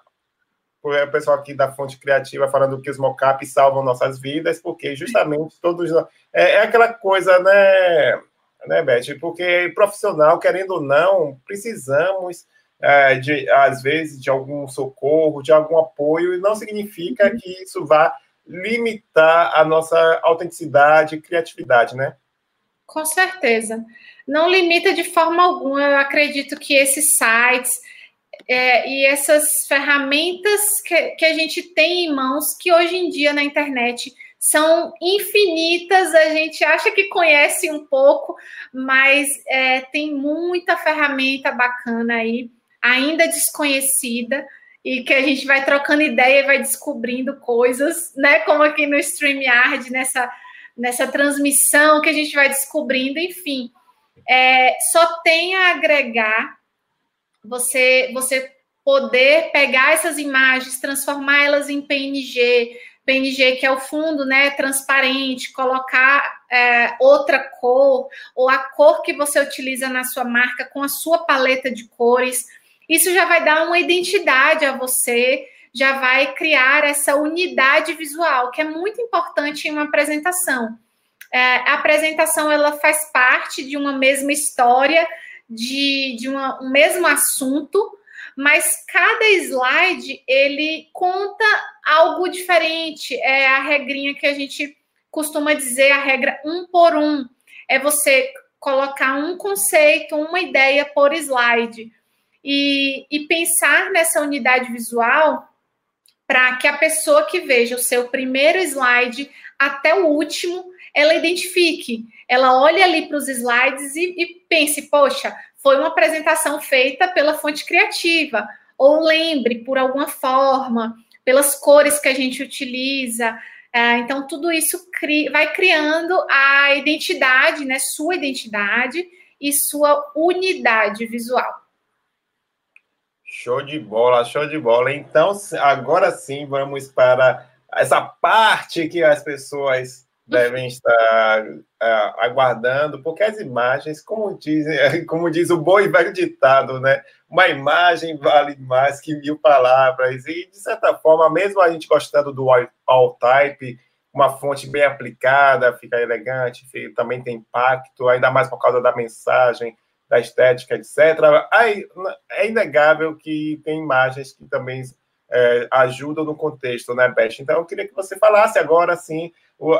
o pessoal aqui da Fonte Criativa falando que os mocaps salvam nossas vidas, porque justamente todos. É, é aquela coisa, né, né, Beth? Porque profissional, querendo ou não, precisamos. É, de, às vezes, de algum socorro, de algum apoio, e não significa uhum. que isso vá limitar a nossa autenticidade e criatividade, né? Com certeza. Não limita de forma alguma. Eu acredito que esses sites é, e essas ferramentas que, que a gente tem em mãos, que hoje em dia na internet são infinitas, a gente acha que conhece um pouco, mas é, tem muita ferramenta bacana aí, ainda desconhecida, e que a gente vai trocando ideia e vai descobrindo coisas, né? Como aqui no StreamYard, nessa, nessa transmissão que a gente vai descobrindo, enfim. É, só tem a agregar você, você poder pegar essas imagens, transformá-las em PNG, PNG que é o fundo, né, transparente, colocar é, outra cor ou a cor que você utiliza na sua marca com a sua paleta de cores isso já vai dar uma identidade a você, já vai criar essa unidade visual, que é muito importante em uma apresentação. É, a apresentação ela faz parte de uma mesma história, de, de uma, um mesmo assunto, mas cada slide ele conta algo diferente. É a regrinha que a gente costuma dizer, a regra um por um. É você colocar um conceito, uma ideia por slide e, e pensar nessa unidade visual para que a pessoa que veja o seu primeiro slide até o último, ela identifique, ela olhe ali para os slides e, e pense, poxa, foi uma apresentação feita pela fonte criativa, ou lembre por alguma forma, pelas cores que a gente utiliza. É, então, tudo isso vai criando a identidade, né? Sua identidade e sua unidade visual. Show de bola, show de bola. Então, agora sim, vamos para essa parte que as pessoas devem estar uh, aguardando, porque as imagens, como diz, como diz o bom e velho ditado, né? Uma imagem vale mais que mil palavras. E, de certa forma, mesmo a gente gostando do all type, uma fonte bem aplicada, fica elegante, também tem impacto, ainda mais por causa da mensagem da estética, etc. Aí, é inegável que tem imagens que também é, ajudam no contexto, né, Beth? Então, eu queria que você falasse agora, sim,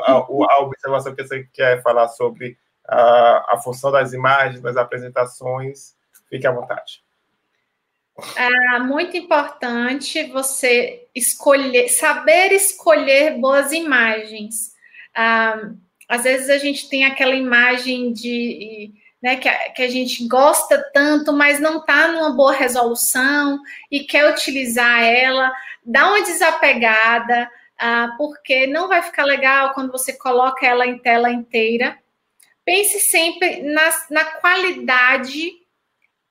a, a observação que você quer falar sobre a, a função das imagens, das apresentações. Fique à vontade. É muito importante você escolher, saber escolher boas imagens. Ah, às vezes a gente tem aquela imagem de né, que, a, que a gente gosta tanto, mas não está numa boa resolução e quer utilizar ela, dá uma desapegada, ah, porque não vai ficar legal quando você coloca ela em tela inteira. Pense sempre na, na qualidade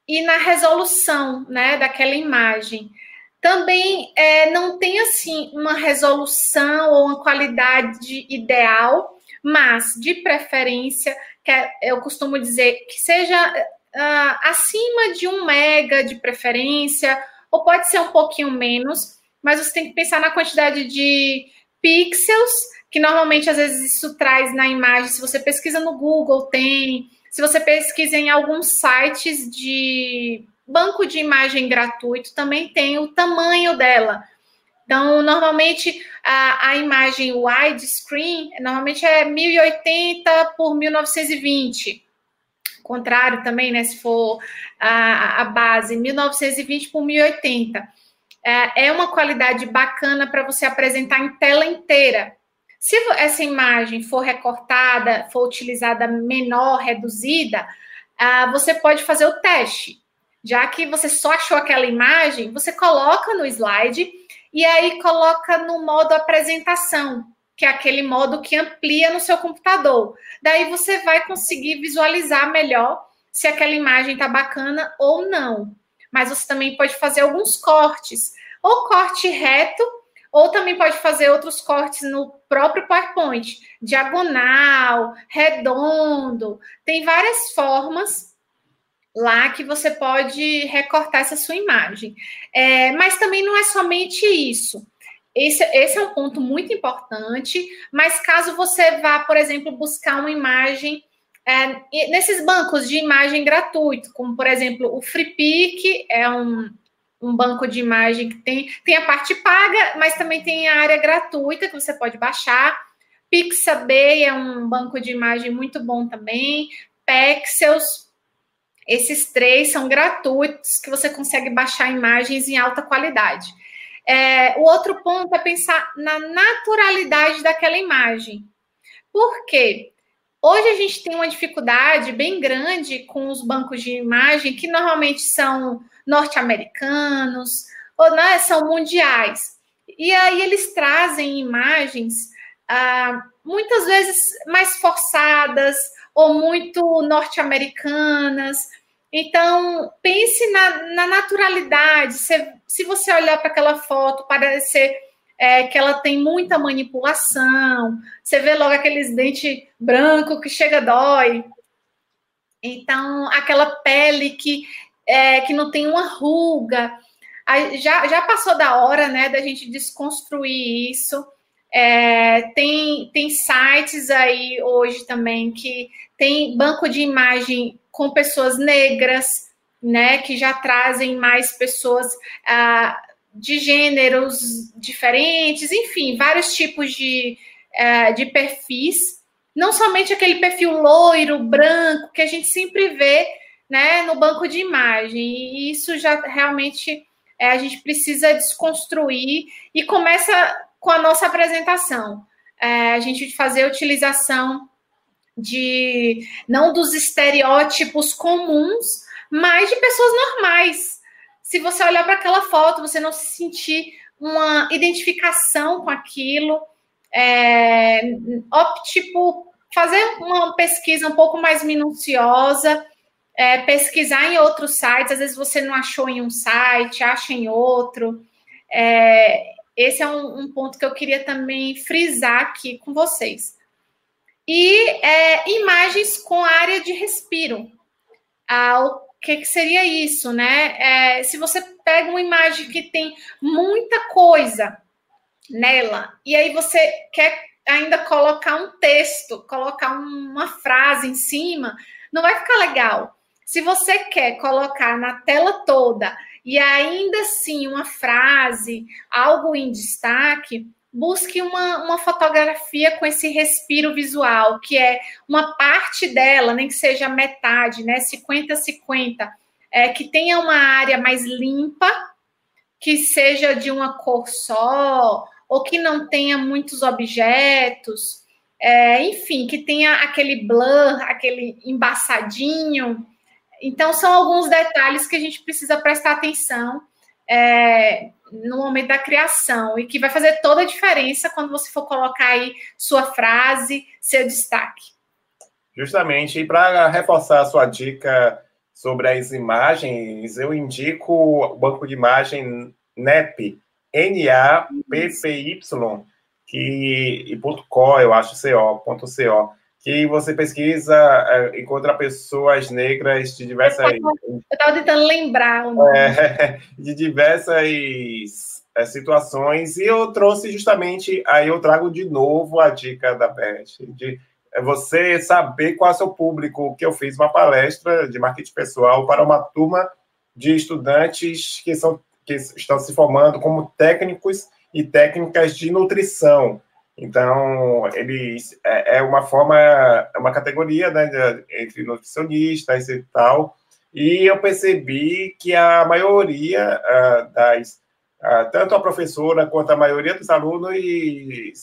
e na resolução né, daquela imagem. Também é, não tem assim uma resolução ou uma qualidade ideal, mas de preferência, eu costumo dizer que seja uh, acima de um mega de preferência, ou pode ser um pouquinho menos, mas você tem que pensar na quantidade de pixels, que normalmente às vezes isso traz na imagem. Se você pesquisa no Google, tem. Se você pesquisa em alguns sites de banco de imagem gratuito, também tem o tamanho dela. Então, normalmente a, a imagem widescreen normalmente é 1080 por 1920. Contrário também, né? Se for a, a base 1920 por 1080 é, é uma qualidade bacana para você apresentar em tela inteira. Se essa imagem for recortada, for utilizada menor, reduzida, você pode fazer o teste. Já que você só achou aquela imagem, você coloca no slide e aí coloca no modo apresentação, que é aquele modo que amplia no seu computador. Daí você vai conseguir visualizar melhor se aquela imagem está bacana ou não. Mas você também pode fazer alguns cortes, ou corte reto, ou também pode fazer outros cortes no próprio PowerPoint, diagonal, redondo, tem várias formas lá que você pode recortar essa sua imagem. É, mas também não é somente isso. Esse, esse, é um ponto muito importante, mas caso você vá, por exemplo, buscar uma imagem é, nesses bancos de imagem gratuito, como por exemplo o FreePic, é um, um banco de imagem que tem, tem a parte paga, mas também tem a área gratuita que você pode baixar. Pixabay é um banco de imagem muito bom também. Pexels, esses três são gratuitos que você consegue baixar imagens em alta qualidade. É, o outro ponto é pensar na naturalidade daquela imagem. Por quê? Hoje a gente tem uma dificuldade bem grande com os bancos de imagem, que normalmente são norte-americanos ou né, são mundiais. E aí eles trazem imagens ah, muitas vezes mais forçadas ou muito norte-americanas. Então, pense na, na naturalidade. Se, se você olhar para aquela foto, parece é, que ela tem muita manipulação. Você vê logo aqueles dentes branco que chega dói. Então, aquela pele que, é, que não tem uma ruga. Já, já passou da hora, né, da gente desconstruir isso. É, tem, tem sites aí hoje também que tem banco de imagem com pessoas negras, né, que já trazem mais pessoas ah, de gêneros diferentes, enfim, vários tipos de, uh, de perfis, não somente aquele perfil loiro, branco, que a gente sempre vê né, no banco de imagem, e isso já realmente é, a gente precisa desconstruir e começa com a nossa apresentação. É, a gente fazer utilização de não dos estereótipos comuns, mas de pessoas normais, se você olhar para aquela foto, você não se sentir uma identificação com aquilo, é, opte por fazer uma pesquisa um pouco mais minuciosa, é, pesquisar em outros sites, às vezes você não achou em um site, acha em outro. É, esse é um, um, ponto que eu queria também frisar aqui com vocês. E é, imagens com área de respiro. Ah, que, que seria isso, né? É, se você pega uma imagem que tem muita coisa nela, e aí você quer ainda colocar um texto, colocar uma frase em cima, não vai ficar legal. Se você quer colocar na tela toda e ainda assim uma frase, algo em destaque, busque uma, uma fotografia com esse respiro visual, que é uma parte dela, nem que seja metade, né? 50-50. é, que tenha uma área mais limpa, que seja de uma cor só, ou que não tenha muitos objetos, é, enfim, que tenha aquele blur, aquele embaçadinho. Então, são alguns detalhes que a gente precisa prestar atenção é, no momento da criação e que vai fazer toda a diferença quando você for colocar aí sua frase, seu destaque. Justamente, e para reforçar a sua dica sobre as imagens, eu indico o banco de imagem NEP, N-A-P-P-Y, que, e ponto .co, eu acho, CO, ponto .co, que você pesquisa, é, encontra pessoas negras de diversas... Eu estava tentando lembrar. É, de diversas é, situações, e eu trouxe justamente, aí eu trago de novo a dica da Beth, de é você saber qual é o seu público, que eu fiz uma palestra de marketing pessoal para uma turma de estudantes que, são, que estão se formando como técnicos e técnicas de nutrição. Então, eles é, é uma forma, é uma categoria né, entre nutricionistas e tal. E eu percebi que a maioria uh, das, uh, tanto a professora quanto a maioria dos alunos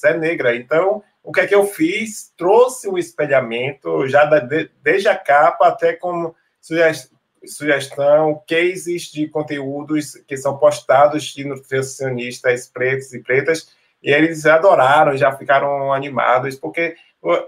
é negra. Então, o que é que eu fiz? Trouxe o espelhamento, já da, desde a capa até como sugestão, cases de conteúdos que são postados de nutricionistas pretos e pretas, e eles adoraram, já ficaram animados, porque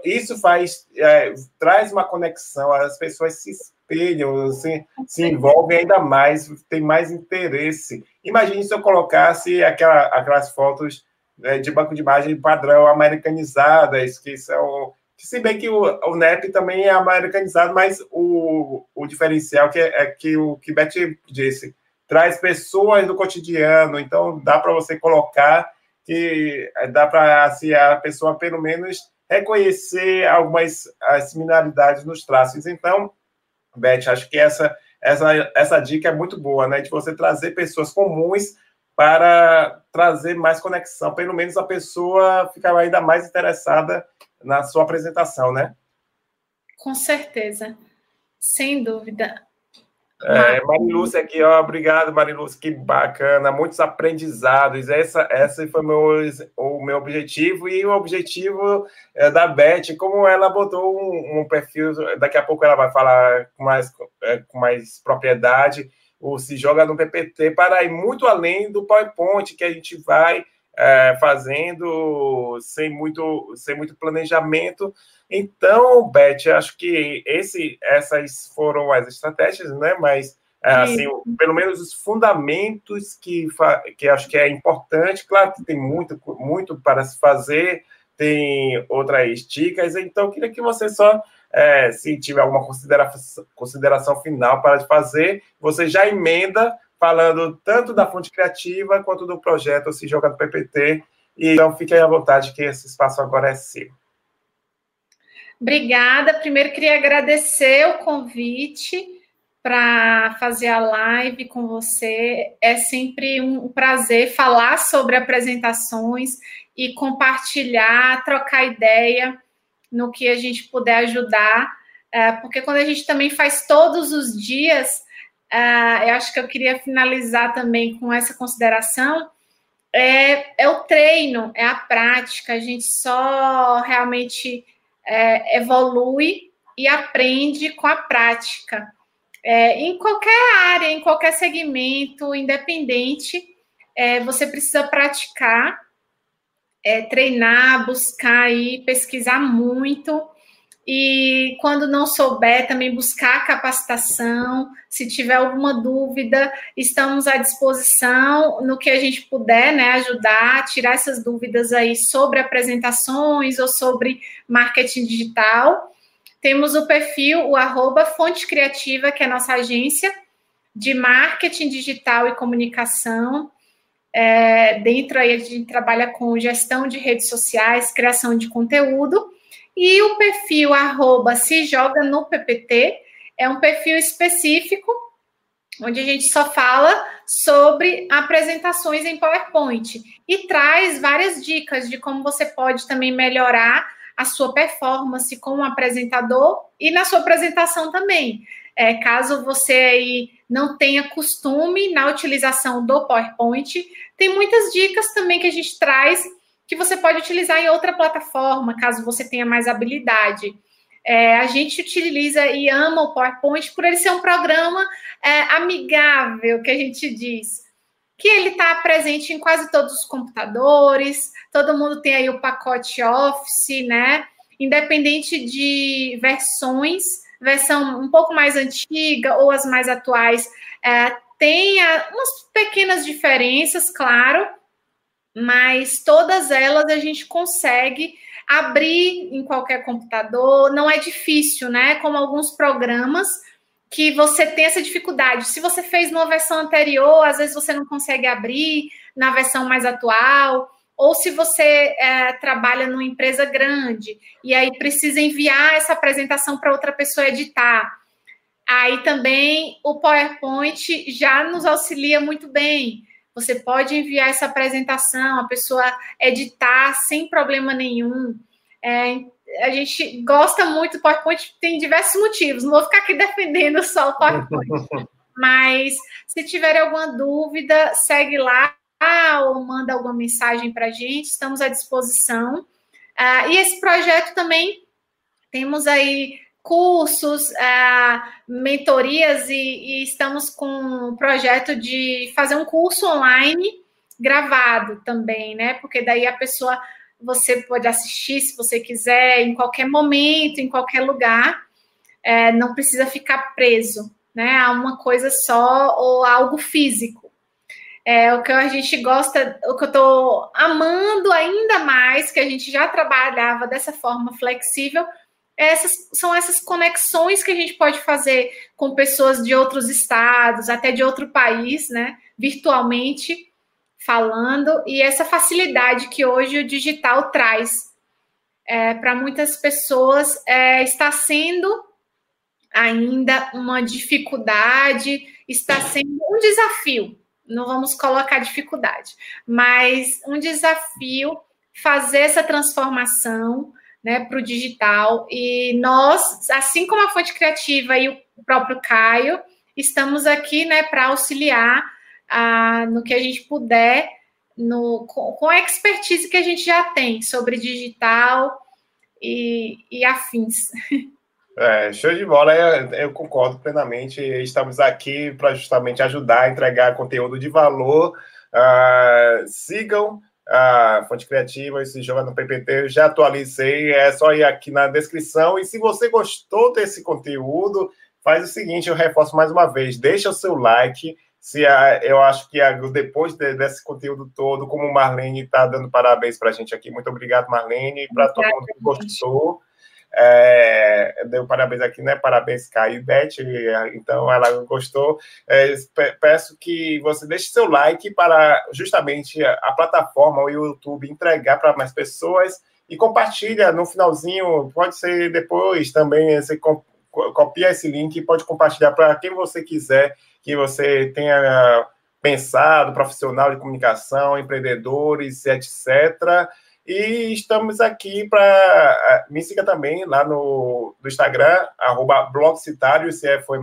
isso faz, é, traz uma conexão, as pessoas se espelham, se, se envolvem ainda mais, tem mais interesse. Imagine se eu colocasse aquela, aquelas fotos né, de banco de imagem padrão americanizadas, que são. Que, se bem que o, o NEP também é americanizado, mas o, o diferencial que é, é que o que Beth disse, traz pessoas do cotidiano, então dá para você colocar que dá para assim, a pessoa pelo menos reconhecer algumas as similaridades nos traços. Então, Beth, acho que essa, essa, essa dica é muito boa, né? De você trazer pessoas comuns para trazer mais conexão. Pelo menos a pessoa fica ainda mais interessada na sua apresentação, né? Com certeza, sem dúvida. É, Marilúcia aqui, ó, obrigado, Marilúcia, que bacana, muitos aprendizados. Essa, essa foi meu, o meu objetivo e o objetivo é, da Beth, como ela botou um, um, perfil, daqui a pouco ela vai falar com mais, é, com mais propriedade ou se joga no PPT para ir muito além do PowerPoint que a gente vai é, fazendo sem muito, sem muito planejamento. Então, Beth, acho que esse, essas foram as estratégias, né? Mas é, assim, pelo menos os fundamentos que, que acho que é importante. Claro que tem muito, muito para se fazer, tem outras dicas. Então, queria que você só é, se tiver alguma consideração, consideração final para fazer, você já emenda falando tanto da fonte criativa quanto do projeto Se Joga no PPT. Então, fique aí à vontade, que esse espaço agora é seu. Obrigada. Primeiro, queria agradecer o convite para fazer a live com você. É sempre um prazer falar sobre apresentações e compartilhar, trocar ideia no que a gente puder ajudar, é, porque quando a gente também faz todos os dias, é, eu acho que eu queria finalizar também com essa consideração. É, é o treino, é a prática, a gente só realmente é, evolui e aprende com a prática. É, em qualquer área, em qualquer segmento, independente, é, você precisa praticar é, treinar, buscar e pesquisar muito. E quando não souber, também buscar capacitação. Se tiver alguma dúvida, estamos à disposição no que a gente puder, né? Ajudar, tirar essas dúvidas aí sobre apresentações ou sobre marketing digital. Temos o perfil, o arroba Fonte Criativa, que é a nossa agência de marketing digital e comunicação. É, dentro aí a gente trabalha com gestão de redes sociais, criação de conteúdo. E o perfil arroba se joga no PPT é um perfil específico onde a gente só fala sobre apresentações em PowerPoint e traz várias dicas de como você pode também melhorar a sua performance como apresentador e na sua apresentação também. É, caso você aí não tenha costume na utilização do PowerPoint, tem muitas dicas também que a gente traz que você pode utilizar em outra plataforma, caso você tenha mais habilidade. É, a gente utiliza e ama o PowerPoint por ele ser um programa é, amigável, que a gente diz, que ele está presente em quase todos os computadores, todo mundo tem aí o pacote Office, né? Independente de versões, versão um pouco mais antiga ou as mais atuais, é, tem umas pequenas diferenças, claro, mas todas elas a gente consegue abrir em qualquer computador, não é difícil, né? Como alguns programas que você tem essa dificuldade. Se você fez numa versão anterior, às vezes você não consegue abrir na versão mais atual, ou se você é, trabalha numa empresa grande e aí precisa enviar essa apresentação para outra pessoa editar. Aí também o PowerPoint já nos auxilia muito bem. Você pode enviar essa apresentação, a pessoa editar sem problema nenhum. É, a gente gosta muito do PowerPoint, tem diversos motivos. Não vou ficar aqui defendendo só o PowerPoint. Mas se tiver alguma dúvida, segue lá ou manda alguma mensagem para a gente, estamos à disposição. Uh, e esse projeto também temos aí cursos, uh, mentorias e, e, estamos com um projeto de fazer um curso online gravado também, né? Porque daí a pessoa você pode assistir se você quiser, em qualquer momento, em qualquer lugar, é, não precisa ficar preso, né? A uma coisa só ou algo físico. É o que a gente gosta, o que eu estou amando ainda mais, que a gente já trabalhava dessa forma flexível, essas são essas conexões que a gente pode fazer com pessoas de outros estados, até de outro país, né? Virtualmente falando, e essa facilidade que hoje o digital traz é, para muitas pessoas é, está sendo ainda uma dificuldade, está sendo um desafio. Não vamos colocar dificuldade, mas um desafio fazer essa transformação né, para o digital. E nós, assim como a Fonte Criativa e o próprio Caio, estamos aqui né, para auxiliar ah, no que a gente puder, no, com, com, a expertise que a gente já tem sobre digital e, e afins. É, show de bola, eu, eu, concordo plenamente. Estamos aqui para justamente ajudar a entregar conteúdo de valor. Uh, sigam a fonte criativa, esse joga no PPT, eu já atualizei, é só ir aqui na descrição. E se você gostou desse conteúdo, faz o seguinte, eu reforço mais uma vez, deixa o seu like. Se a, eu acho que a, depois de, desse conteúdo todo, como Marlene está dando parabéns para a gente aqui, muito obrigado, Marlene, para todo mundo que gostou. É, deu parabéns aqui, né? Parabéns, Caio e Beth. Então, ela gostou. É, peço que você deixe seu like para justamente a, plataforma, o YouTube, entregar para mais pessoas e compartilha no finalzinho. Pode ser depois também. Você copia esse link e pode compartilhar para quem você quiser que você tenha pensado, profissional de comunicação, empreendedores, etc. E estamos aqui para. Me siga também lá no, no Instagram, arroba blogcitário, se, é, foi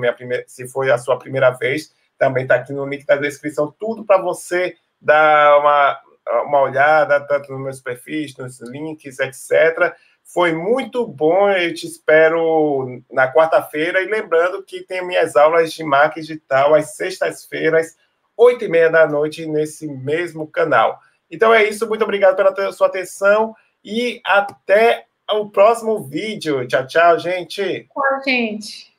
se foi a sua primeira vez. Também está aqui no link da descrição, tudo para você dar uma, uma olhada, tanto nos meus perfis, nos links, etc. Foi muito bom, eu te espero na quarta-feira. E lembrando que tem minhas aulas de marketing digital às sextas-feiras, oito e meia da noite, nesse mesmo canal. Então é isso, muito obrigado pela sua atenção e até o próximo vídeo. Tchau, tchau, gente. Tchau, gente.